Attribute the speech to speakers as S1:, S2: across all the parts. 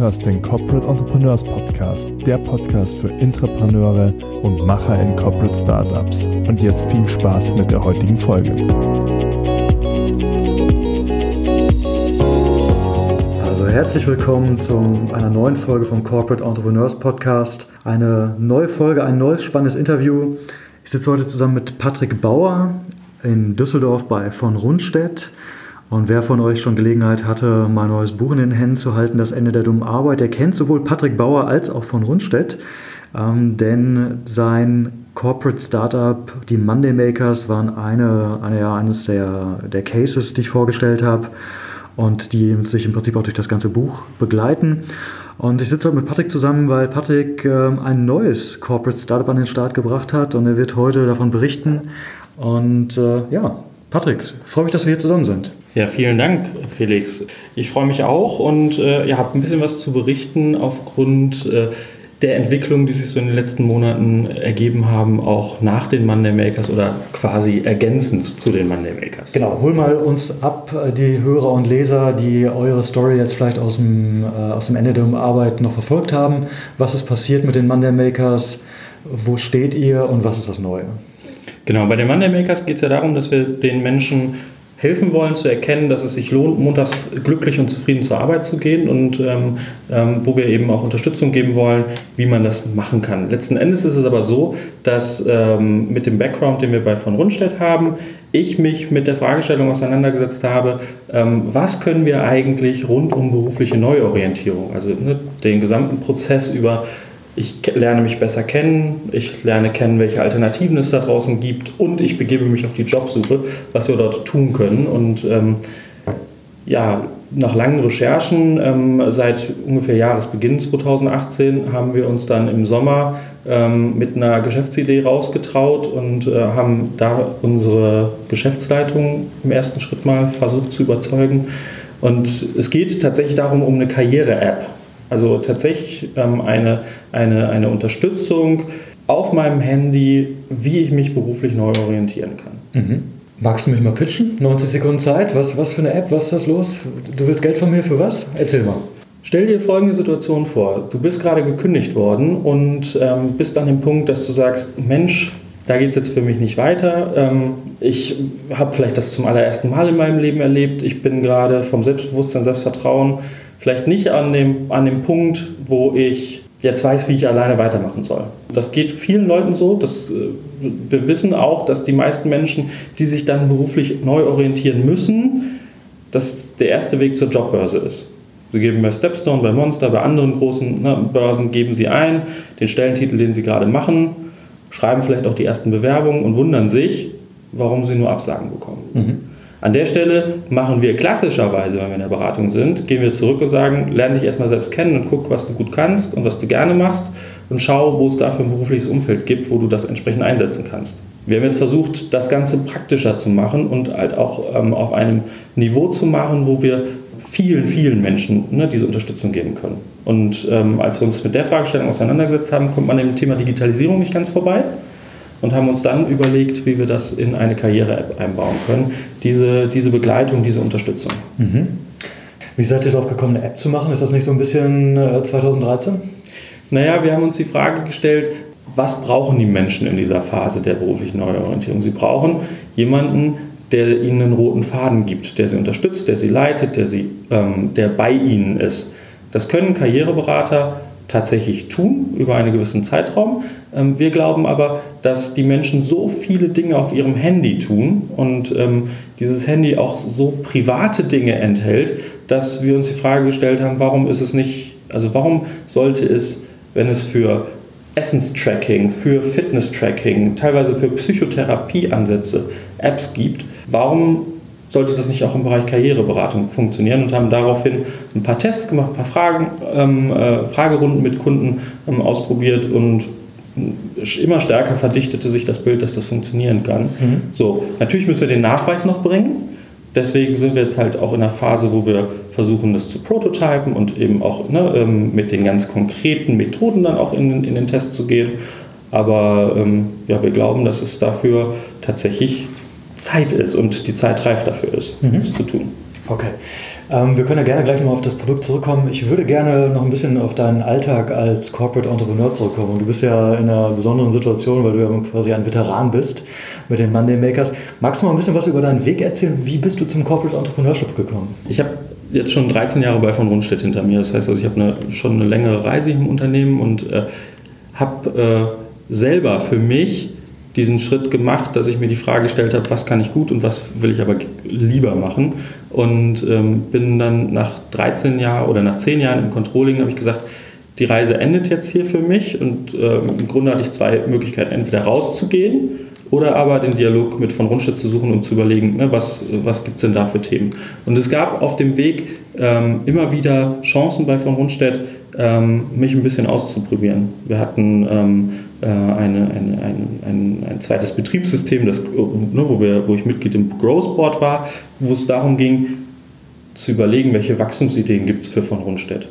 S1: hörst den Corporate Entrepreneurs Podcast, der Podcast für Intrapreneure und Macher in Corporate Startups. Und jetzt viel Spaß mit der heutigen Folge.
S2: Also herzlich willkommen zu einer neuen Folge vom Corporate Entrepreneurs Podcast. Eine neue Folge, ein neues spannendes Interview. Ich sitze heute zusammen mit Patrick Bauer in Düsseldorf bei von Rundstedt. Und wer von euch schon Gelegenheit hatte, mein neues Buch in den Händen zu halten, Das Ende der dummen Arbeit, der kennt sowohl Patrick Bauer als auch von Rundstedt. Ähm, denn sein Corporate Startup, die Monday Makers, waren eine, eine, ja, eines der, der Cases, die ich vorgestellt habe und die sich im Prinzip auch durch das ganze Buch begleiten. Und ich sitze heute mit Patrick zusammen, weil Patrick äh, ein neues Corporate Startup an den Start gebracht hat und er wird heute davon berichten. Und äh, ja, Patrick, freue mich, dass wir hier zusammen sind.
S3: Ja, vielen Dank, Felix. Ich freue mich auch und äh, ja, habe ein bisschen was zu berichten aufgrund äh, der Entwicklung, die sich so in den letzten Monaten ergeben haben, auch nach den Monday Makers oder quasi ergänzend zu den Monday Makers.
S2: Genau, hol mal uns ab, äh, die Hörer und Leser, die eure Story jetzt vielleicht aus dem, äh, aus dem Ende der Arbeit noch verfolgt haben. Was ist passiert mit den Monday Makers? Wo steht ihr und was ist das Neue?
S3: Genau, bei den Monday Makers geht es ja darum, dass wir den Menschen helfen wollen zu erkennen, dass es sich lohnt, montags glücklich und zufrieden zur Arbeit zu gehen und ähm, ähm, wo wir eben auch Unterstützung geben wollen, wie man das machen kann. Letzten Endes ist es aber so, dass ähm, mit dem Background, den wir bei von Rundstedt haben, ich mich mit der Fragestellung auseinandergesetzt habe, ähm, was können wir eigentlich rund um berufliche Neuorientierung, also ne, den gesamten Prozess über ich lerne mich besser kennen, ich lerne kennen, welche Alternativen es da draußen gibt und ich begebe mich auf die Jobsuche, was wir dort tun können. Und ähm, ja, nach langen Recherchen, ähm, seit ungefähr Jahresbeginn 2018, haben wir uns dann im Sommer ähm, mit einer Geschäftsidee rausgetraut und äh, haben da unsere Geschäftsleitung im ersten Schritt mal versucht zu überzeugen. Und es geht tatsächlich darum, um eine Karriere-App. Also tatsächlich ähm, eine, eine, eine Unterstützung auf meinem Handy, wie ich mich beruflich neu orientieren kann.
S2: Mhm. Magst du mich mal pitchen? 90 Sekunden Zeit. Was, was für eine App? Was ist das los? Du willst Geld von mir für was? Erzähl mal.
S3: Stell dir folgende Situation vor. Du bist gerade gekündigt worden und ähm, bist an dem Punkt, dass du sagst, Mensch, da geht es jetzt für mich nicht weiter. Ähm, ich habe vielleicht das zum allerersten Mal in meinem Leben erlebt. Ich bin gerade vom Selbstbewusstsein, Selbstvertrauen vielleicht nicht an dem, an dem Punkt, wo ich jetzt weiß, wie ich alleine weitermachen soll. Das geht vielen Leuten so. Das, äh, wir wissen auch, dass die meisten Menschen, die sich dann beruflich neu orientieren müssen, dass der erste Weg zur Jobbörse ist. Sie geben bei Stepstone, bei Monster, bei anderen großen ne, Börsen, geben Sie ein, den Stellentitel, den Sie gerade machen, schreiben vielleicht auch die ersten Bewerbungen und wundern sich, warum Sie nur Absagen bekommen. Mhm. An der Stelle machen wir klassischerweise, wenn wir in der Beratung sind, gehen wir zurück und sagen, lerne dich erstmal selbst kennen und guck, was du gut kannst und was du gerne machst und schau, wo es dafür ein berufliches Umfeld gibt, wo du das entsprechend einsetzen kannst. Wir haben jetzt versucht, das Ganze praktischer zu machen und halt auch ähm, auf einem Niveau zu machen, wo wir vielen, vielen Menschen ne, diese Unterstützung geben können. Und ähm, als wir uns mit der Fragestellung auseinandergesetzt haben, kommt man dem Thema Digitalisierung nicht ganz vorbei und haben uns dann überlegt, wie wir das in eine Karriere-App einbauen können. Diese, diese Begleitung, diese Unterstützung.
S2: Mhm. Wie seid ihr darauf gekommen, eine App zu machen? Ist das nicht so ein bisschen 2013? Äh,
S3: naja, wir haben uns die Frage gestellt, was brauchen die Menschen in dieser Phase der beruflichen Neuorientierung? Sie brauchen jemanden, der ihnen einen roten Faden gibt, der sie unterstützt, der sie leitet, der, sie, ähm, der bei ihnen ist. Das können Karriereberater tatsächlich tun über einen gewissen Zeitraum. Ähm, wir glauben aber, dass die Menschen so viele Dinge auf ihrem Handy tun und ähm, dieses Handy auch so private Dinge enthält, dass wir uns die Frage gestellt haben, warum ist es nicht, also warum sollte es, wenn es für Essenstracking, für Fitness-Tracking, teilweise für Psychotherapieansätze Apps gibt, warum sollte das nicht auch im Bereich Karriereberatung funktionieren und haben daraufhin ein paar Tests gemacht, ein paar Fragen, ähm, äh, Fragerunden mit Kunden ähm, ausprobiert und immer stärker verdichtete sich das Bild, dass das funktionieren kann. Mhm. So, natürlich müssen wir den Nachweis noch bringen. Deswegen sind wir jetzt halt auch in einer Phase, wo wir versuchen, das zu prototypen und eben auch ne, ähm, mit den ganz konkreten Methoden dann auch in, in den Test zu gehen. Aber ähm, ja, wir glauben, dass es dafür tatsächlich Zeit ist und die Zeit reif dafür ist, mhm. das zu tun.
S2: Okay. Ähm, wir können ja gerne gleich nochmal auf das Produkt zurückkommen. Ich würde gerne noch ein bisschen auf deinen Alltag als Corporate Entrepreneur zurückkommen. du bist ja in einer besonderen Situation, weil du ja quasi ein Veteran bist mit den Monday Makers. Magst du mal ein bisschen was über deinen Weg erzählen? Wie bist du zum Corporate Entrepreneurship gekommen?
S3: Ich habe jetzt schon 13 Jahre bei von Rundstedt hinter mir. Das heißt, also ich habe eine, schon eine längere Reise im Unternehmen und äh, habe äh, selber für mich diesen Schritt gemacht, dass ich mir die Frage gestellt habe, was kann ich gut und was will ich aber lieber machen. Und ähm, bin dann nach 13 Jahren oder nach 10 Jahren im Controlling, habe ich gesagt, die Reise endet jetzt hier für mich. Und äh, im Grunde hatte ich zwei Möglichkeiten, entweder rauszugehen oder aber den Dialog mit von Rundstedt zu suchen und zu überlegen, ne, was, was gibt es denn da für Themen. Und es gab auf dem Weg ähm, immer wieder Chancen bei von Rundstedt, ähm, mich ein bisschen auszuprobieren. Wir hatten ähm, äh, eine, eine, ein, ein, ein, zweites Betriebssystem, das, ne, wo, wir, wo ich Mitglied im Growth Board war, wo es darum ging, zu überlegen, welche Wachstumsideen gibt es für von Rundstedt.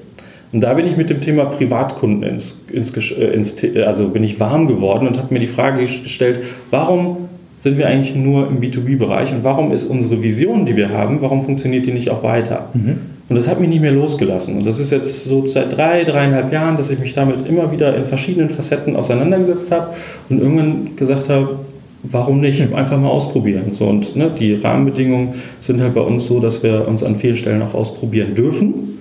S3: Und da bin ich mit dem Thema Privatkunden ins, ins, äh, ins also bin ich warm geworden und habe mir die Frage gestellt, warum sind wir eigentlich nur im B2B-Bereich und warum ist unsere Vision, die wir haben, warum funktioniert die nicht auch weiter? Mhm. Und das hat mich nicht mehr losgelassen. Und das ist jetzt so seit drei, dreieinhalb Jahren, dass ich mich damit immer wieder in verschiedenen Facetten auseinandergesetzt habe und irgendwann gesagt habe, warum nicht einfach mal ausprobieren. So, und ne, die Rahmenbedingungen sind halt bei uns so, dass wir uns an vielen Stellen auch ausprobieren dürfen,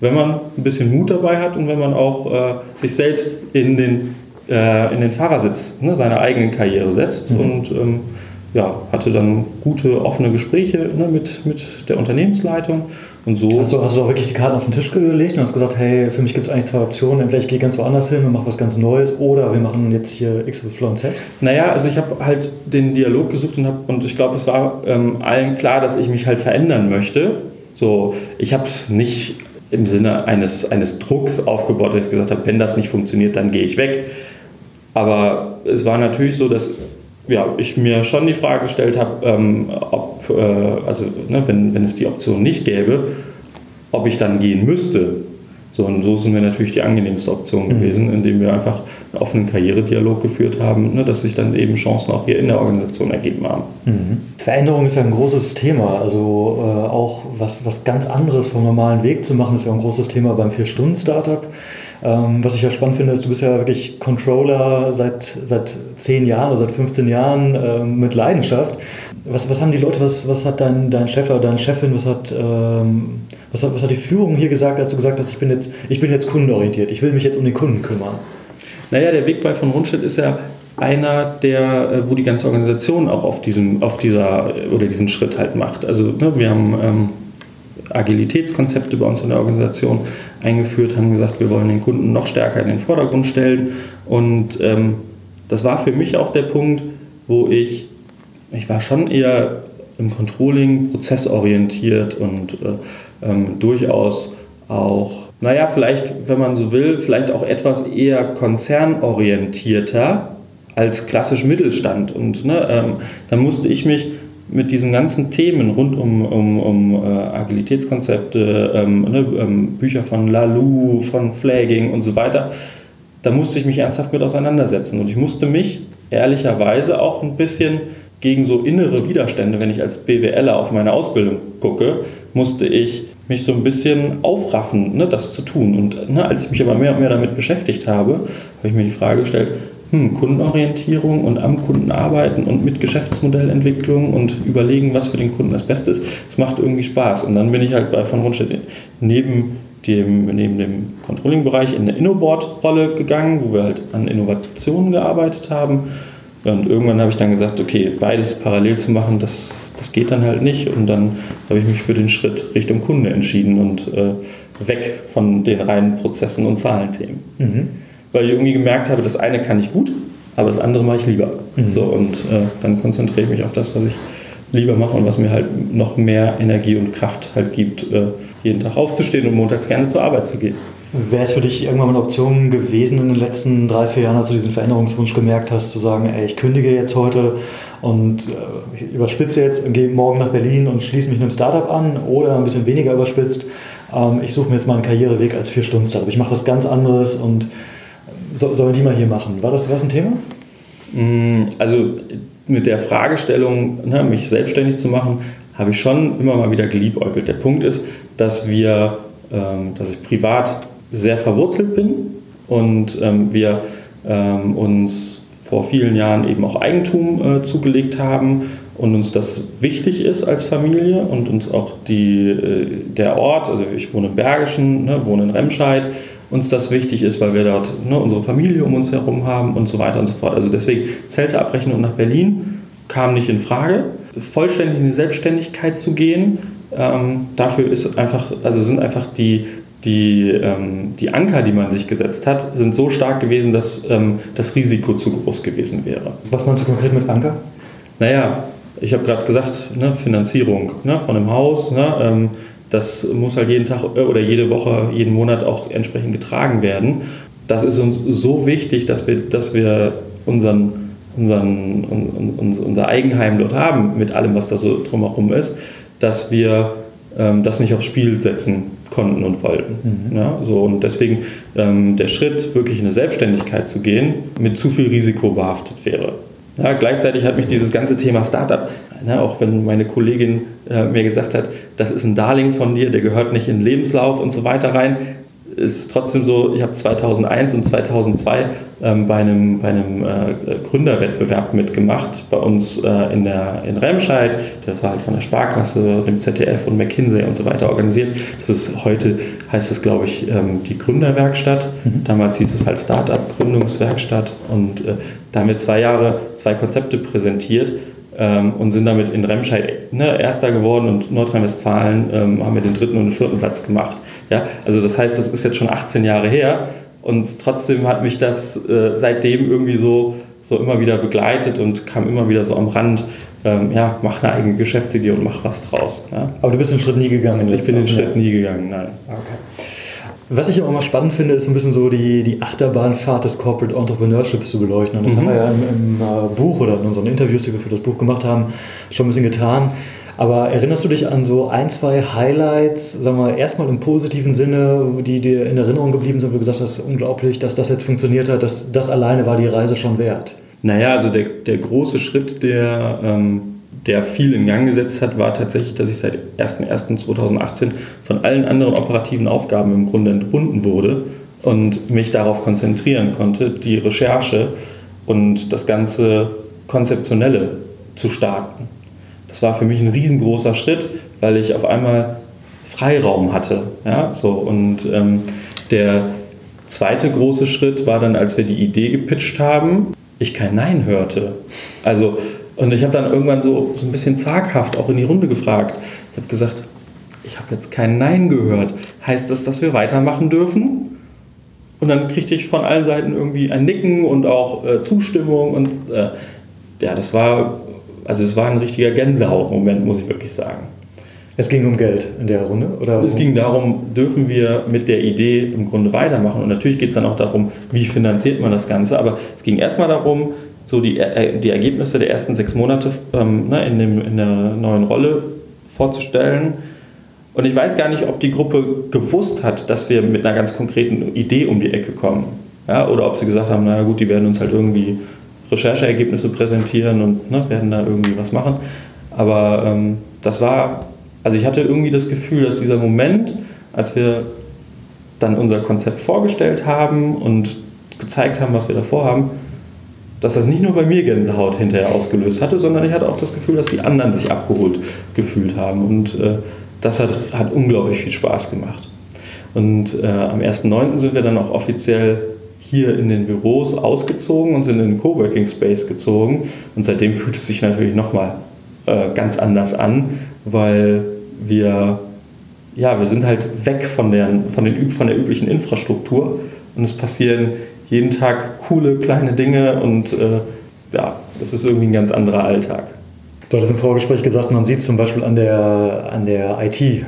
S3: wenn man ein bisschen Mut dabei hat und wenn man auch äh, sich selbst in den, äh, in den Fahrersitz ne, seiner eigenen Karriere setzt. Mhm. Und ähm, ja, hatte dann gute, offene Gespräche ne, mit, mit der Unternehmensleitung und so.
S2: Hast du, hast du auch wirklich die Karten auf den Tisch gelegt und hast gesagt, hey, für mich gibt es eigentlich zwei Optionen. Entweder ich gehe ganz woanders hin und mache was ganz Neues oder wir machen jetzt hier X, Y und Z?
S3: Naja, also ich habe halt den Dialog gesucht und, hab, und ich glaube, es war ähm, allen klar, dass ich mich halt verändern möchte. So, ich habe es nicht im Sinne eines, eines Drucks aufgebaut, dass ich gesagt habe, wenn das nicht funktioniert, dann gehe ich weg. Aber es war natürlich so, dass ja, ich mir schon die Frage gestellt habe, ähm, ob, äh, also ne, wenn, wenn es die Option nicht gäbe, ob ich dann gehen müsste. So, und so sind wir natürlich die angenehmste Option mhm. gewesen, indem wir einfach einen offenen Karrieredialog geführt haben, ne, dass sich dann eben Chancen auch hier in der Organisation ergeben haben.
S2: Mhm. Veränderung ist ja ein großes Thema. Also äh, auch was, was ganz anderes vom normalen Weg zu machen, ist ja ein großes Thema beim Vier-Stunden-Startup. Ähm, was ich ja spannend finde, ist, du bist ja wirklich Controller seit, seit 10 Jahren oder seit 15 Jahren äh, mit Leidenschaft. Was, was haben die Leute, was, was hat dein, dein Chef oder deine Chefin, was hat, ähm, was, hat, was hat die Führung hier gesagt, als du gesagt hast, ich bin jetzt, ich bin jetzt kundenorientiert, ich will mich jetzt um den Kunden kümmern?
S3: Naja, der Weg bei von Rundstedt ist ja einer, der, äh, wo die ganze Organisation auch auf diesem, auf dieser oder diesen Schritt halt macht. Also ne, wir haben ähm, Agilitätskonzepte bei uns in der Organisation eingeführt, haben gesagt, wir wollen den Kunden noch stärker in den Vordergrund stellen. Und ähm, das war für mich auch der Punkt, wo ich, ich war schon eher im Controlling prozessorientiert und äh, ähm, durchaus auch, naja, vielleicht, wenn man so will, vielleicht auch etwas eher konzernorientierter als klassisch Mittelstand. Und ne, ähm, dann musste ich mich mit diesen ganzen Themen rund um, um, um äh, Agilitätskonzepte, ähm, ne, ähm, Bücher von Lalou, von Flagging und so weiter, da musste ich mich ernsthaft mit auseinandersetzen. Und ich musste mich ehrlicherweise auch ein bisschen gegen so innere Widerstände, wenn ich als BWLer auf meine Ausbildung gucke, musste ich mich so ein bisschen aufraffen, ne, das zu tun. Und ne, als ich mich aber mehr und mehr damit beschäftigt habe, habe ich mir die Frage gestellt, hm, Kundenorientierung und am Kunden arbeiten und mit Geschäftsmodellentwicklung und überlegen, was für den Kunden das Beste ist, das macht irgendwie Spaß. Und dann bin ich halt bei von Rundstedt neben dem, neben dem Controlling-Bereich in eine Innoboard-Rolle gegangen, wo wir halt an Innovationen gearbeitet haben. Und irgendwann habe ich dann gesagt, okay, beides parallel zu machen, das, das geht dann halt nicht. Und dann habe ich mich für den Schritt Richtung Kunde entschieden und äh, weg von den reinen Prozessen und Zahlenthemen. Mhm weil ich irgendwie gemerkt habe, das eine kann ich gut, aber das andere mache ich lieber. Mhm. So, und äh, dann konzentriere ich mich auf das, was ich lieber mache und was mir halt noch mehr Energie und Kraft halt gibt, äh, jeden Tag aufzustehen und montags gerne zur Arbeit zu gehen.
S2: Wäre es für dich irgendwann mal eine Option gewesen in den letzten drei, vier Jahren, als du diesen Veränderungswunsch gemerkt hast, zu sagen, ey, ich kündige jetzt heute und äh, ich überspitze jetzt und gehe morgen nach Berlin und schließe mich einem Startup an oder ein bisschen weniger überspitzt, ähm, ich suche mir jetzt mal einen Karriereweg als Vier-Stunden-Startup. Ich mache was ganz anderes und so, sollen die mal hier machen. War das, war das ein Thema?
S3: Mm, also mit der Fragestellung, ne, mich selbstständig zu machen, habe ich schon immer mal wieder geliebäugelt. Der Punkt ist, dass wir, ähm, dass ich privat sehr verwurzelt bin und ähm, wir ähm, uns vor vielen Jahren eben auch Eigentum äh, zugelegt haben und uns das wichtig ist als Familie und uns auch die, äh, der Ort, also ich wohne im Bergischen, ne, wohne in Remscheid, uns das wichtig ist, weil wir dort ne, unsere Familie um uns herum haben und so weiter und so fort. Also deswegen Zelte abbrechen und nach Berlin kam nicht in Frage. Vollständig in die Selbstständigkeit zu gehen, ähm, dafür ist einfach, also sind einfach die, die, ähm, die Anker, die man sich gesetzt hat, sind so stark gewesen, dass ähm, das Risiko zu groß gewesen wäre.
S2: Was meinst du konkret mit Anker?
S3: Naja, ich habe gerade gesagt, ne, Finanzierung ne, von einem Haus, ne, ähm, das muss halt jeden Tag äh, oder jede Woche, jeden Monat auch entsprechend getragen werden. Das ist uns so wichtig, dass wir, dass wir unseren, unseren, un, unser Eigenheim dort haben, mit allem, was da so drumherum ist, dass wir ähm, das nicht aufs Spiel setzen konnten und wollten. Mhm. Ja, so, und deswegen ähm, der Schritt, wirklich in eine Selbstständigkeit zu gehen, mit zu viel Risiko behaftet wäre. Ja, gleichzeitig hat mich dieses ganze Thema Startup, ne, auch wenn meine Kollegin äh, mir gesagt hat, das ist ein Darling von dir, der gehört nicht in den Lebenslauf und so weiter rein, ist trotzdem so, ich habe 2001 und 2002 ähm, bei einem, bei einem äh, Gründerwettbewerb mitgemacht, bei uns äh, in, der, in Remscheid. Das war halt von der Sparkasse, dem ZDF und McKinsey und so weiter organisiert. Das ist heute, heißt es glaube ich, ähm, die Gründerwerkstatt. Mhm. Damals hieß es halt Startup-Gründungswerkstatt und äh, da haben wir zwei Jahre zwei Konzepte präsentiert ähm, und sind damit in Remscheid ne, Erster geworden und Nordrhein-Westfalen ähm, haben wir den dritten und den vierten Platz gemacht. Ja, also das heißt, das ist jetzt schon 18 Jahre her und trotzdem hat mich das äh, seitdem irgendwie so, so immer wieder begleitet und kam immer wieder so am Rand. Ähm, ja, mach eine eigene Geschäftsidee und mach was draus. Ja.
S2: Aber du bist den Schritt nie gegangen?
S3: Ich bin den Schritt nie gegangen, nein.
S2: Okay. Was ich immer mal spannend finde, ist ein bisschen so die, die Achterbahnfahrt des Corporate Entrepreneurships zu beleuchten. Und das mhm. haben wir ja im, im äh, Buch oder in unseren Interviews, die wir für das Buch gemacht haben, schon ein bisschen getan. Aber erinnerst du dich an so ein, zwei Highlights, sagen wir erstmal im positiven Sinne, die dir in Erinnerung geblieben sind, wo du gesagt hast, unglaublich, dass das jetzt funktioniert hat, dass das alleine war die Reise schon wert?
S3: Naja, also der, der große Schritt, der, ähm, der viel in Gang gesetzt hat, war tatsächlich, dass ich seit 01.01.2018 von allen anderen operativen Aufgaben im Grunde entbunden wurde und mich darauf konzentrieren konnte, die Recherche und das ganze Konzeptionelle zu starten. Das war für mich ein riesengroßer Schritt, weil ich auf einmal Freiraum hatte. Ja, so, und ähm, der zweite große Schritt war dann, als wir die Idee gepitcht haben, ich kein Nein hörte. Also, und ich habe dann irgendwann so, so ein bisschen zaghaft auch in die Runde gefragt. Ich habe gesagt, ich habe jetzt kein Nein gehört. Heißt das, dass wir weitermachen dürfen? Und dann kriegte ich von allen Seiten irgendwie ein Nicken und auch äh, Zustimmung. Und äh, ja, das war also es war ein richtiger Gänsehautmoment, muss ich wirklich sagen.
S2: Es ging um Geld in der Runde? Oder
S3: es ging darum, dürfen wir mit der Idee im Grunde weitermachen? Und natürlich geht es dann auch darum, wie finanziert man das Ganze. Aber es ging erstmal darum, so die, äh, die Ergebnisse der ersten sechs Monate ähm, ne, in, dem, in der neuen Rolle vorzustellen. Und ich weiß gar nicht, ob die Gruppe gewusst hat, dass wir mit einer ganz konkreten Idee um die Ecke kommen. Ja, oder ob sie gesagt haben, naja gut, die werden uns halt irgendwie Rechercheergebnisse präsentieren und ne, werden da irgendwie was machen. Aber ähm, das war, also ich hatte irgendwie das Gefühl, dass dieser Moment, als wir dann unser Konzept vorgestellt haben und gezeigt haben, was wir da vorhaben, dass das nicht nur bei mir Gänsehaut hinterher ausgelöst hatte, sondern ich hatte auch das Gefühl, dass die anderen sich abgeholt gefühlt haben. Und äh, das hat, hat unglaublich viel Spaß gemacht. Und äh, am 1.9. sind wir dann auch offiziell hier in den Büros ausgezogen und sind in den Coworking Space gezogen. Und seitdem fühlt es sich natürlich nochmal äh, ganz anders an, weil wir, ja, wir sind halt weg von der, von, den, von der üblichen Infrastruktur und es passieren jeden Tag coole kleine Dinge und äh, ja, es ist irgendwie ein ganz anderer Alltag.
S2: Du hattest im Vorgespräch gesagt, man sieht zum Beispiel an der, an der IT. Ähm,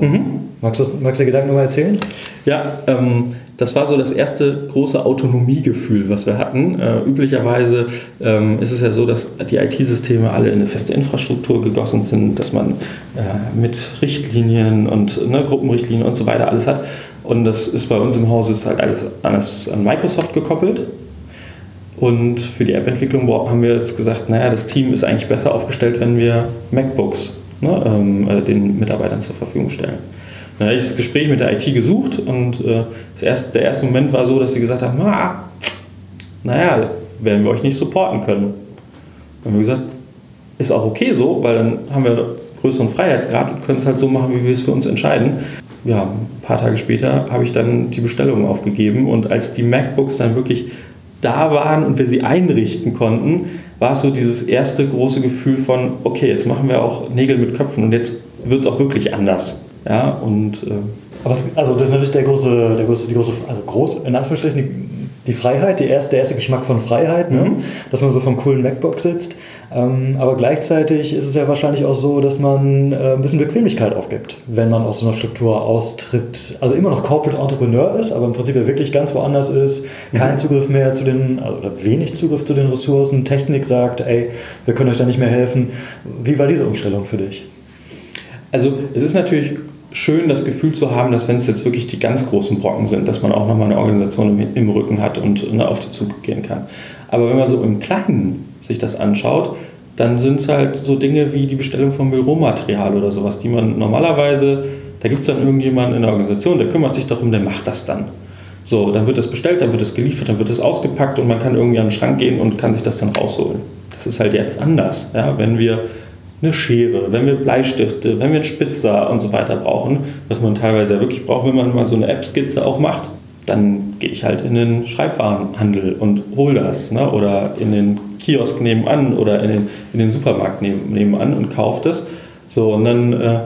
S2: mhm. magst, du, magst du Gedanken nochmal erzählen?
S3: Ja, ähm, das war so das erste große Autonomiegefühl, was wir hatten. Äh, üblicherweise ähm, ist es ja so, dass die IT-Systeme alle in eine feste Infrastruktur gegossen sind, dass man äh, mit Richtlinien und ne, Gruppenrichtlinien und so weiter alles hat. Und das ist bei uns im Haus ist halt alles, an Microsoft gekoppelt. Und für die App-Entwicklung haben wir jetzt gesagt, naja, das Team ist eigentlich besser aufgestellt, wenn wir MacBooks ne, ähm, äh, den Mitarbeitern zur Verfügung stellen. Dann habe ich das Gespräch mit der IT gesucht und äh, erste, der erste Moment war so, dass sie gesagt haben, na, naja, werden wir euch nicht supporten können. Dann haben wir gesagt, ist auch okay so, weil dann haben wir größeren Freiheitsgrad und können es halt so machen, wie wir es für uns entscheiden. Ja, ein paar Tage später habe ich dann die Bestellung aufgegeben und als die MacBooks dann wirklich da waren und wir sie einrichten konnten, war es so dieses erste große Gefühl von, okay, jetzt machen wir auch Nägel mit Köpfen und jetzt wird es auch wirklich anders. Ja, und, äh
S2: Aber es, also das ist natürlich der große, der große, die große, also groß, in Anführungsstrichen, die, Freiheit, die erste, der erste Geschmack von Freiheit, ne? Mhm. dass man so vom coolen MacBook sitzt. Ähm, aber gleichzeitig ist es ja wahrscheinlich auch so, dass man äh, ein bisschen Bequemlichkeit aufgibt, wenn man aus so einer Struktur austritt. Also immer noch Corporate Entrepreneur ist, aber im Prinzip ja wirklich ganz woanders ist, kein mhm. Zugriff mehr zu den, also wenig Zugriff zu den Ressourcen, Technik sagt, ey, wir können euch da nicht mehr helfen. Wie war diese Umstellung für dich?
S3: Also es ist natürlich schön, das Gefühl zu haben, dass wenn es jetzt wirklich die ganz großen Brocken sind, dass man auch nochmal eine Organisation im, im Rücken hat und ne, auf die Zug gehen kann. Aber wenn man so im Kleinen sich das anschaut, dann sind es halt so Dinge wie die Bestellung von Büromaterial oder sowas, die man normalerweise, da gibt es dann irgendjemanden in der Organisation, der kümmert sich darum, der macht das dann. So, dann wird das bestellt, dann wird es geliefert, dann wird es ausgepackt und man kann irgendwie an den Schrank gehen und kann sich das dann rausholen. Das ist halt jetzt anders. Ja? Wenn wir eine Schere, wenn wir Bleistifte, wenn wir einen Spitzer und so weiter brauchen, was man teilweise ja wirklich braucht, wenn man mal so eine App-Skizze auch macht, dann gehe ich halt in den Schreibwarenhandel und hole das. Ne? Oder in den Kiosk nebenan oder in den, in den Supermarkt nebenan und kaufe das. So, und dann äh,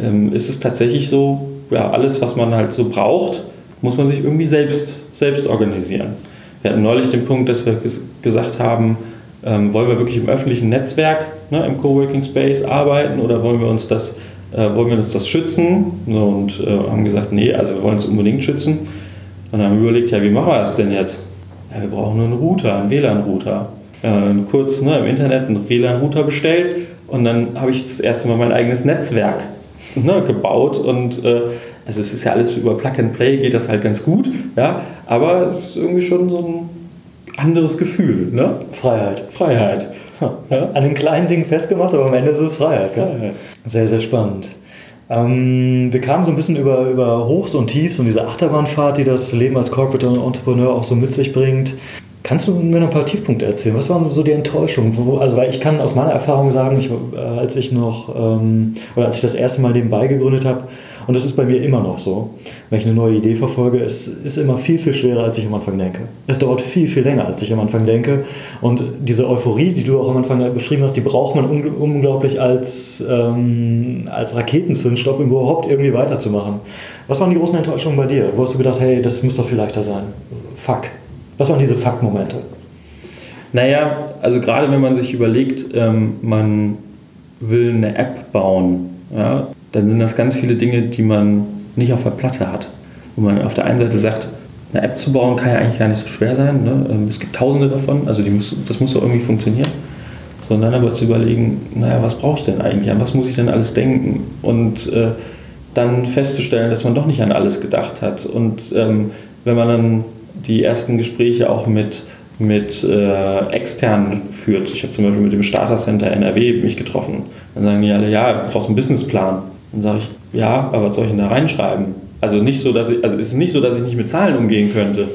S3: ähm, ist es tatsächlich so, ja, alles, was man halt so braucht, muss man sich irgendwie selbst, selbst organisieren. Wir hatten neulich den Punkt, dass wir gesagt haben, ähm, wollen wir wirklich im öffentlichen Netzwerk, ne, im Coworking Space arbeiten oder wollen wir uns das, äh, wollen wir uns das schützen? Und äh, haben gesagt, nee, also wir wollen es unbedingt schützen. Und haben überlegt, ja, wie machen wir das denn jetzt? Ja, wir brauchen einen Router, einen WLAN-Router. Dann kurz ne, im Internet einen WLAN-Router bestellt und dann habe ich das erste Mal mein eigenes Netzwerk ne, gebaut und äh, also es ist ja alles über Plug and Play geht das halt ganz gut, ja, aber es ist irgendwie schon so ein anderes Gefühl. Ne?
S2: Freiheit.
S3: Freiheit.
S2: Ja? An den kleinen Dingen festgemacht, aber am Ende ist es Freiheit. Freiheit. Sehr, sehr spannend. Ähm, wir kamen so ein bisschen über, über Hochs und Tiefs und diese Achterbahnfahrt, die das Leben als Corporate Entrepreneur auch so mit sich bringt. Kannst du mir noch ein paar Tiefpunkte erzählen? Was waren so die Enttäuschungen? also, weil ich kann aus meiner Erfahrung sagen, ich, äh, als ich noch, ähm, oder als ich das erste Mal nebenbei gegründet habe, und das ist bei mir immer noch so, wenn ich eine neue Idee verfolge, es ist immer viel, viel schwerer, als ich am Anfang denke. Es dauert viel, viel länger, als ich am Anfang denke. Und diese Euphorie, die du auch am Anfang beschrieben hast, die braucht man unglaublich als, ähm, als Raketenzündstoff, um überhaupt irgendwie weiterzumachen. Was waren die großen Enttäuschungen bei dir? Wo hast du gedacht, hey, das muss doch viel leichter sein? Fuck. Was waren diese Fuck-Momente?
S3: Naja, also gerade wenn man sich überlegt, ähm, man will eine App bauen, ja, dann sind das ganz viele Dinge, die man nicht auf der Platte hat. Wo man auf der einen Seite sagt, eine App zu bauen kann ja eigentlich gar nicht so schwer sein. Ne? Ähm, es gibt tausende davon, also muss, das muss doch irgendwie funktionieren. Sondern aber zu überlegen, naja, was brauche ich denn eigentlich? An was muss ich denn alles denken? Und äh, dann festzustellen, dass man doch nicht an alles gedacht hat. Und ähm, wenn man dann die ersten Gespräche auch mit, mit äh, externen führt. Ich habe zum Beispiel mit dem Starter Center NRW mich getroffen. Dann sagen die alle, ja, du brauchst einen Businessplan. Dann sage ich, ja, aber was soll ich denn da reinschreiben? Also nicht so, dass ich, also es ist nicht so, dass ich nicht mit Zahlen umgehen könnte.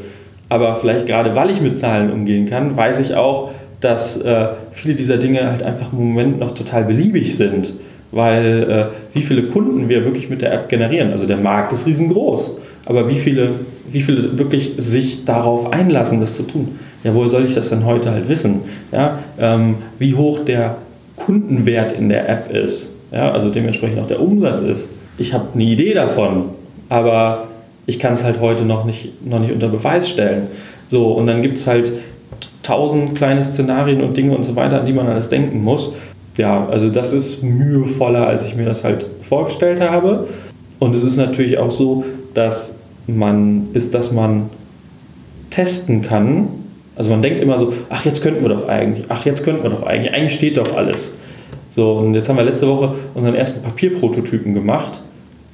S3: Aber vielleicht gerade weil ich mit Zahlen umgehen kann, weiß ich auch, dass äh, viele dieser Dinge halt einfach im Moment noch total beliebig sind. Weil äh, wie viele Kunden wir wirklich mit der App generieren. Also der Markt ist riesengroß. Aber wie viele, wie viele wirklich sich darauf einlassen, das zu tun? Ja, woher soll ich das denn heute halt wissen? Ja, ähm, wie hoch der Kundenwert in der App ist, ja, also dementsprechend auch der Umsatz ist. Ich habe eine Idee davon, aber ich kann es halt heute noch nicht, noch nicht unter Beweis stellen. So, und dann gibt es halt tausend kleine Szenarien und Dinge und so weiter, an die man alles denken muss. Ja, also das ist mühevoller, als ich mir das halt vorgestellt habe. Und es ist natürlich auch so, dass man, bis dass man testen kann, also man denkt immer so, ach jetzt könnten wir doch eigentlich, ach jetzt könnten wir doch eigentlich, eigentlich steht doch alles. So, und jetzt haben wir letzte Woche unseren ersten Papierprototypen gemacht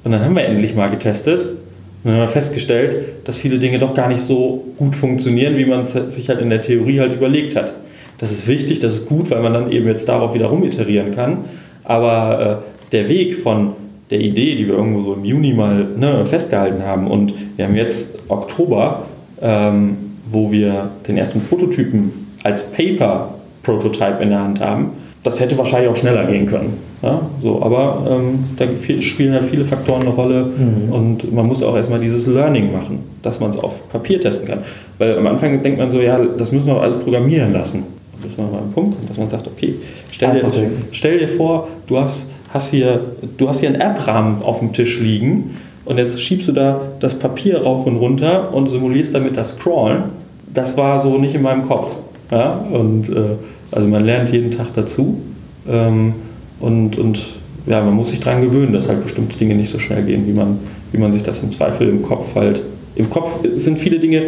S3: und dann haben wir endlich mal getestet und dann haben wir festgestellt, dass viele Dinge doch gar nicht so gut funktionieren, wie man es sich halt in der Theorie halt überlegt hat. Das ist wichtig, das ist gut, weil man dann eben jetzt darauf wieder rumiterieren kann. Aber äh, der Weg von der Idee, die wir irgendwo so im Juni mal ne, festgehalten haben und wir haben jetzt Oktober, ähm, wo wir den ersten Prototypen als Paper-Prototype in der Hand haben, das hätte wahrscheinlich auch schneller gehen können. Ja, so, aber ähm, da spielen halt viele Faktoren eine Rolle mhm. und man muss auch erstmal dieses Learning machen, dass man es auf Papier testen kann. Weil am Anfang denkt man so, ja, das müssen wir alles programmieren lassen. Das ist mal ein Punkt, dass man sagt, okay, stell dir, stell dir vor, du hast, hast, hier, du hast hier einen App-Rahmen auf dem Tisch liegen und jetzt schiebst du da das Papier rauf und runter und simulierst damit das Scrollen. Das war so nicht in meinem Kopf. Ja? Und äh, also man lernt jeden Tag dazu ähm, und, und ja, man muss sich daran gewöhnen, dass halt bestimmte Dinge nicht so schnell gehen, wie man, wie man sich das im Zweifel im Kopf halt. Im Kopf sind viele Dinge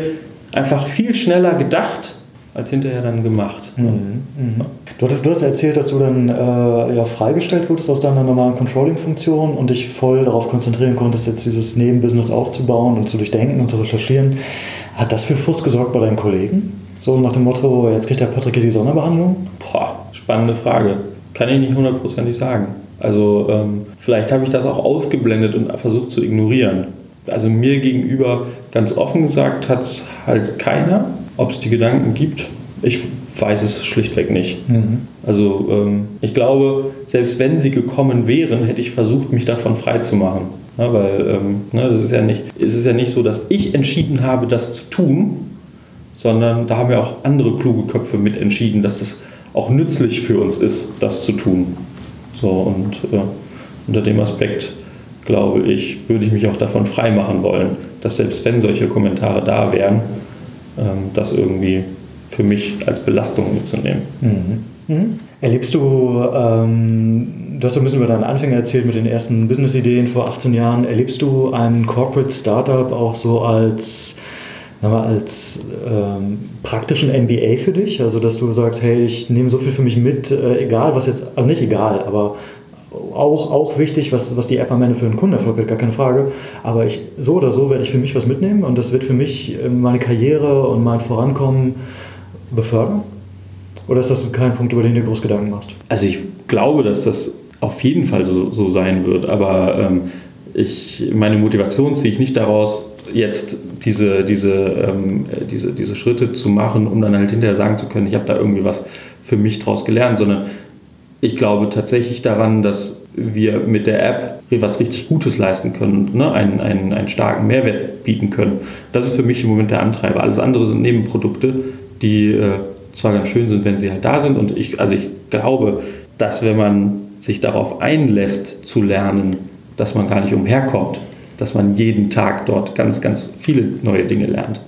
S3: einfach viel schneller gedacht als hinterher dann gemacht. Mhm.
S2: Mhm. Du, hattest, du hast erzählt, dass du dann äh, ja, freigestellt wurdest aus deiner normalen Controlling-Funktion und dich voll darauf konzentrieren konntest, jetzt dieses Nebenbusiness aufzubauen und zu durchdenken und zu recherchieren. Hat das für Frust gesorgt bei deinen Kollegen? So nach dem Motto, jetzt kriegt der Patrick hier die Sonderbehandlung?
S3: Boah, spannende Frage. Kann ich nicht hundertprozentig sagen. Also ähm, vielleicht habe ich das auch ausgeblendet und versucht zu ignorieren. Also mir gegenüber ganz offen gesagt hat es halt keiner. Ob es die Gedanken gibt, ich weiß es schlichtweg nicht. Mhm. Also ähm, ich glaube, selbst wenn sie gekommen wären, hätte ich versucht, mich davon frei zu machen. Ja, weil ähm, ne, das ist ja nicht, es ist ja nicht so, dass ich entschieden habe, das zu tun, sondern da haben ja auch andere kluge Köpfe mit entschieden, dass es auch nützlich für uns ist, das zu tun. So und äh, unter dem Aspekt glaube ich, würde ich mich auch davon freimachen wollen, dass selbst wenn solche Kommentare da wären, ähm, das irgendwie für mich als Belastung mitzunehmen.
S2: Mhm. Mhm. Erlebst du, ähm, du hast ein bisschen über deine Anfänge erzählt mit den ersten Business-Ideen vor 18 Jahren, erlebst du ein Corporate Startup auch so als wir, als ähm, praktischen MBA für dich? Also, dass du sagst, hey, ich nehme so viel für mich mit, äh, egal was jetzt, also nicht egal, aber auch, auch wichtig, was, was die App am Ende für einen Kundenerfolg hat, gar keine Frage. Aber ich, so oder so werde ich für mich was mitnehmen und das wird für mich äh, meine Karriere und mein Vorankommen befördern? Oder ist das kein Punkt, über den du groß Gedanken machst?
S3: Also ich glaube, dass das auf jeden Fall so, so sein wird, aber ähm, ich, meine Motivation ziehe ich nicht daraus, jetzt diese, diese, ähm, diese, diese Schritte zu machen, um dann halt hinterher sagen zu können, ich habe da irgendwie was für mich draus gelernt, sondern ich glaube tatsächlich daran, dass wir mit der App was richtig Gutes leisten können, ne? einen, einen, einen starken Mehrwert bieten können. Das ist für mich im Moment der Antreiber. Alles andere sind Nebenprodukte, die äh, zwar ganz schön sind, wenn sie halt da sind. Und ich, also ich glaube, dass wenn man sich darauf einlässt zu lernen, dass man gar nicht umherkommt, dass man jeden Tag dort ganz, ganz viele neue Dinge lernt.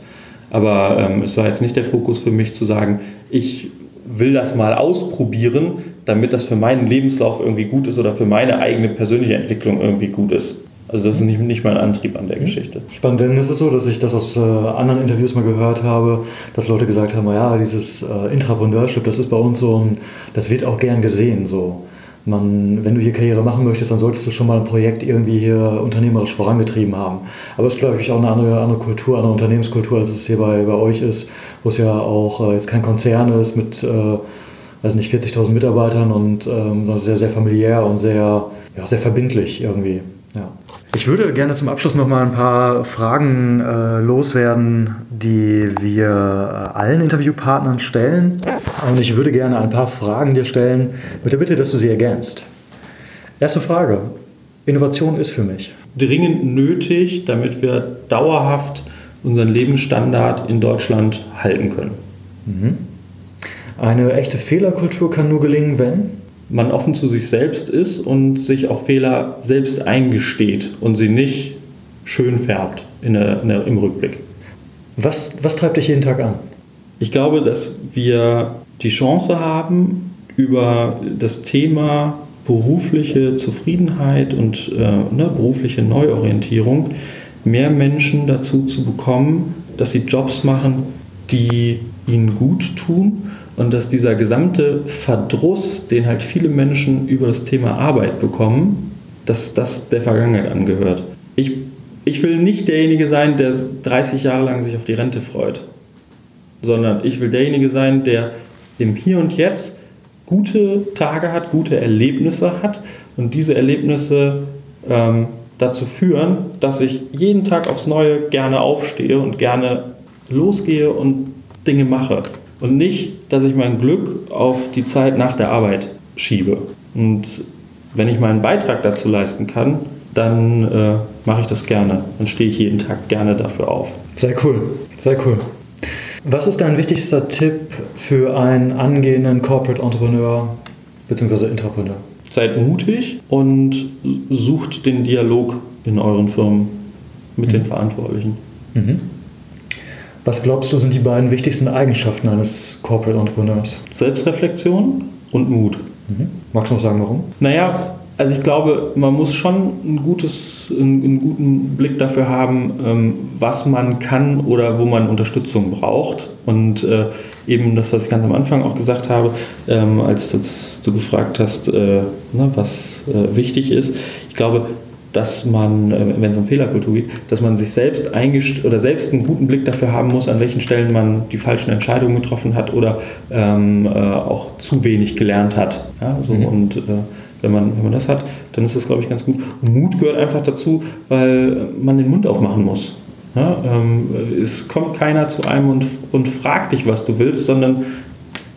S3: Aber ähm, es war jetzt nicht der Fokus für mich zu sagen, ich will das mal ausprobieren, damit das für meinen Lebenslauf irgendwie gut ist oder für meine eigene persönliche Entwicklung irgendwie gut ist. Also das ist nicht, nicht mein Antrieb an der mhm. Geschichte.
S2: Spannend, denn es ist so, dass ich das aus äh, anderen Interviews mal gehört habe, dass Leute gesagt haben, ja, dieses äh, Intrapreneurship, das ist bei uns so ein, das wird auch gern gesehen so man, wenn du hier Karriere machen möchtest, dann solltest du schon mal ein Projekt irgendwie hier unternehmerisch vorangetrieben haben. Aber es ist, glaube ich, auch eine andere, andere Kultur, eine Unternehmenskultur, als es hier bei, bei euch ist, wo es ja auch äh, jetzt kein Konzern ist mit, äh, weiß nicht, 40.000 Mitarbeitern und ähm, sehr, sehr familiär und sehr, ja, sehr verbindlich irgendwie. Ja. Ich würde gerne zum Abschluss noch mal ein paar Fragen äh, loswerden, die wir äh, allen Interviewpartnern stellen. Und ich würde gerne ein paar Fragen dir stellen, mit der Bitte, dass du sie ergänzt. Erste Frage. Innovation ist für mich.
S3: Dringend nötig, damit wir dauerhaft unseren Lebensstandard in Deutschland halten können.
S2: Mhm. Eine echte Fehlerkultur kann nur gelingen, wenn?
S3: Man offen zu sich selbst ist und sich auch Fehler selbst eingesteht und sie nicht schön färbt in der, in der, im Rückblick.
S2: Was, was treibt dich jeden Tag an?
S3: Ich glaube, dass wir die Chance haben, über das Thema berufliche Zufriedenheit und äh, ne, berufliche Neuorientierung mehr Menschen dazu zu bekommen, dass sie Jobs machen, die ihnen gut tun und dass dieser gesamte Verdruss, den halt viele Menschen über das Thema Arbeit bekommen, dass das der Vergangenheit angehört. Ich, ich will nicht derjenige sein, der 30 Jahre lang sich auf die Rente freut, sondern ich will derjenige sein, der im Hier und Jetzt gute Tage hat, gute Erlebnisse hat und diese Erlebnisse ähm, dazu führen, dass ich jeden Tag aufs Neue gerne aufstehe und gerne losgehe und Dinge mache. Und nicht, dass ich mein Glück auf die Zeit nach der Arbeit schiebe. Und wenn ich meinen Beitrag dazu leisten kann, dann äh, mache ich das gerne. Dann stehe ich jeden Tag gerne dafür auf.
S2: Sehr cool, sehr cool. Was ist dein wichtigster Tipp für einen angehenden Corporate Entrepreneur bzw. Intrapreneur?
S3: Seid mutig und sucht den Dialog in euren Firmen mit mhm. den Verantwortlichen. Mhm.
S2: Was glaubst du, sind die beiden wichtigsten Eigenschaften eines Corporate Entrepreneurs?
S3: Selbstreflexion und Mut.
S2: Mhm. Magst du noch sagen, warum?
S3: Naja, also ich glaube, man muss schon ein gutes, einen, guten Blick dafür haben, ähm, was man kann oder wo man Unterstützung braucht. Und äh, eben das, was ich ganz am Anfang auch gesagt habe, ähm, als du gefragt hast, äh, ne, was äh, wichtig ist. Ich glaube, dass man, äh, wenn es um Fehlerkultur geht, dass man sich selbst eingest oder selbst einen guten Blick dafür haben muss, an welchen Stellen man die falschen Entscheidungen getroffen hat oder ähm, äh, auch zu wenig gelernt hat. Ja, so mhm. Und äh, wenn man, wenn man das hat, dann ist das, glaube ich, ganz gut. Mut gehört einfach dazu, weil man den Mund aufmachen muss. Ja, ähm, es kommt keiner zu einem und, und fragt dich, was du willst, sondern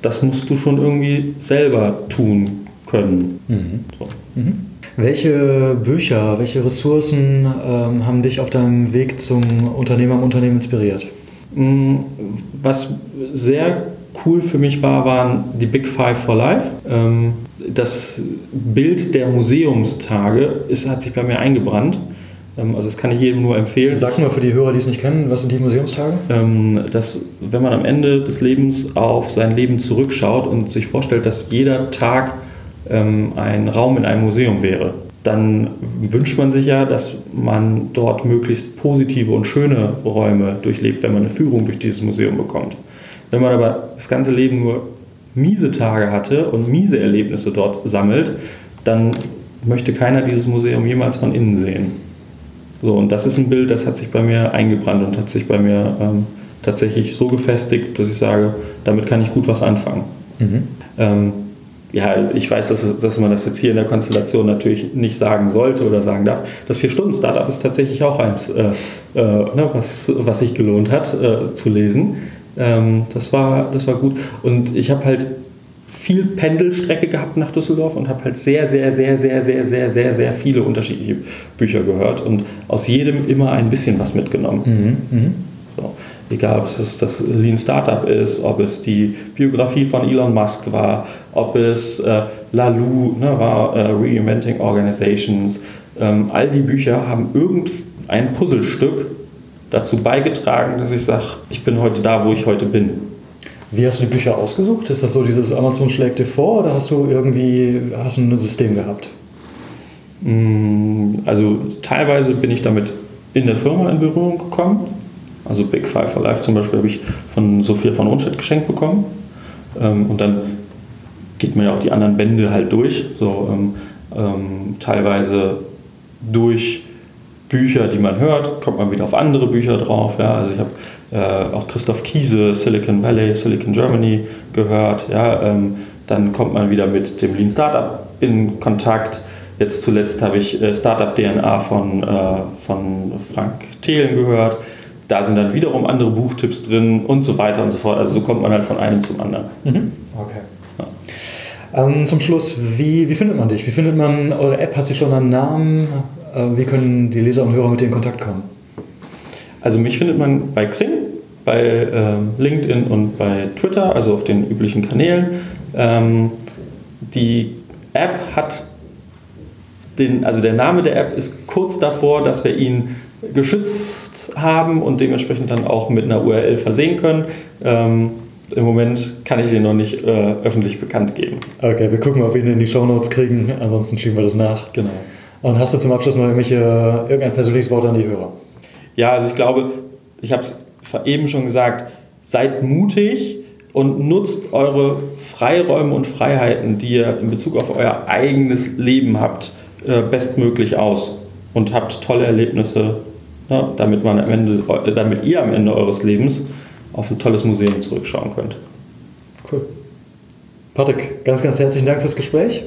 S3: das musst du schon irgendwie selber tun können. Mhm.
S2: So. Mhm. Welche Bücher, welche Ressourcen ähm, haben dich auf deinem Weg zum Unternehmer im Unternehmen inspiriert?
S3: Mm, was sehr cool für mich war, waren die Big Five for Life. Ähm, das Bild der Museumstage ist, hat sich bei mir eingebrannt. Ähm, also das kann ich jedem nur empfehlen.
S2: Sag mal für die Hörer, die es nicht kennen, was sind die Museumstage?
S3: Ähm, dass, wenn man am Ende des Lebens auf sein Leben zurückschaut und sich vorstellt, dass jeder Tag ein Raum in einem Museum wäre, dann wünscht man sich ja, dass man dort möglichst positive und schöne Räume durchlebt, wenn man eine Führung durch dieses Museum bekommt. Wenn man aber das ganze Leben nur miese Tage hatte und miese Erlebnisse dort sammelt, dann möchte keiner dieses Museum jemals von innen sehen. So, und das ist ein Bild, das hat sich bei mir eingebrannt und hat sich bei mir ähm, tatsächlich so gefestigt, dass ich sage, damit kann ich gut was anfangen. Mhm. Ähm, ja, ich weiß, dass, dass man das jetzt hier in der Konstellation natürlich nicht sagen sollte oder sagen darf. Das Vier-Stunden-Startup ist tatsächlich auch eins, äh, äh, ne, was, was sich gelohnt hat äh, zu lesen. Ähm, das, war, das war gut. Und ich habe halt viel Pendelstrecke gehabt nach Düsseldorf und habe halt sehr, sehr, sehr, sehr, sehr, sehr, sehr, sehr viele unterschiedliche Bücher gehört und aus jedem immer ein bisschen was mitgenommen. Mhm, mh. so. Egal, ob es das Lean Startup ist, ob es die Biografie von Elon Musk war, ob es äh, Lalou ne, war, äh, Reinventing Organizations. Ähm, all die Bücher haben irgendein Puzzlestück dazu beigetragen, dass ich sage, ich bin heute da, wo ich heute bin.
S2: Wie hast du die Bücher ausgesucht? Ist das so dieses Amazon schlägt dir vor oder hast du irgendwie hast du ein System gehabt?
S3: Mm, also teilweise bin ich damit in der Firma in Berührung gekommen. Also Big Five for Life zum Beispiel habe ich von Sophia von Rundstedt geschenkt bekommen. Ähm, und dann geht man ja auch die anderen Bände halt durch. So ähm, ähm, teilweise durch Bücher, die man hört, kommt man wieder auf andere Bücher drauf. Ja? Also ich habe äh, auch Christoph Kiese, Silicon Valley, Silicon Germany gehört. Ja? Ähm, dann kommt man wieder mit dem Lean Startup in Kontakt. Jetzt zuletzt habe ich äh, Startup DNA von, äh, von Frank Thelen gehört. Da sind dann wiederum andere Buchtipps drin und so weiter und so fort. Also so kommt man halt von einem zum anderen.
S2: Mhm. Okay. Ja. Ähm, zum Schluss, wie, wie findet man dich? Wie findet man, eure App hat sie schon einen Namen? Äh, wie können die Leser und Hörer mit dir in Kontakt kommen?
S3: Also mich findet man bei Xing, bei äh, LinkedIn und bei Twitter, also auf den üblichen Kanälen. Ähm, die App hat den, also der Name der App ist kurz davor, dass wir ihn geschützt haben und dementsprechend dann auch mit einer URL versehen können. Ähm, Im Moment kann ich den noch nicht äh, öffentlich bekannt geben.
S2: Okay, wir gucken, ob wir ihn in die Show Notes kriegen. Ansonsten schieben wir das nach.
S3: Genau.
S2: Und hast du zum Abschluss noch irgendwelche, irgendein persönliches Wort an die Hörer?
S3: Ja, also ich glaube, ich habe es eben schon gesagt, seid mutig und nutzt eure Freiräume und Freiheiten, die ihr in Bezug auf euer eigenes Leben habt, äh, bestmöglich aus und habt tolle Erlebnisse ja, damit, man am Ende, damit ihr am Ende eures Lebens auf ein tolles Museum zurückschauen könnt.
S2: Cool. Patrick, ganz, ganz herzlichen Dank fürs Gespräch.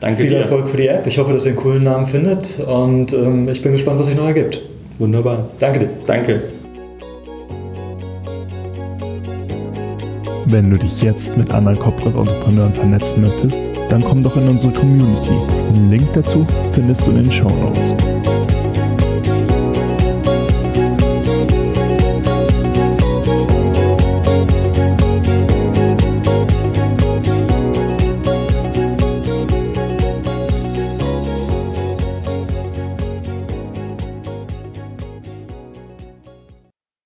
S3: Danke
S2: Viel
S3: dir.
S2: Erfolg für die App. Ich hoffe, dass ihr einen coolen Namen findet und ähm, ich bin gespannt, was sich noch ergibt.
S3: Wunderbar.
S2: Danke dir.
S3: Danke.
S1: Wenn du dich jetzt mit anderen Corporate Entrepreneuren vernetzen möchtest, dann komm doch in unsere Community. Den Link dazu findest du in den Show Notes.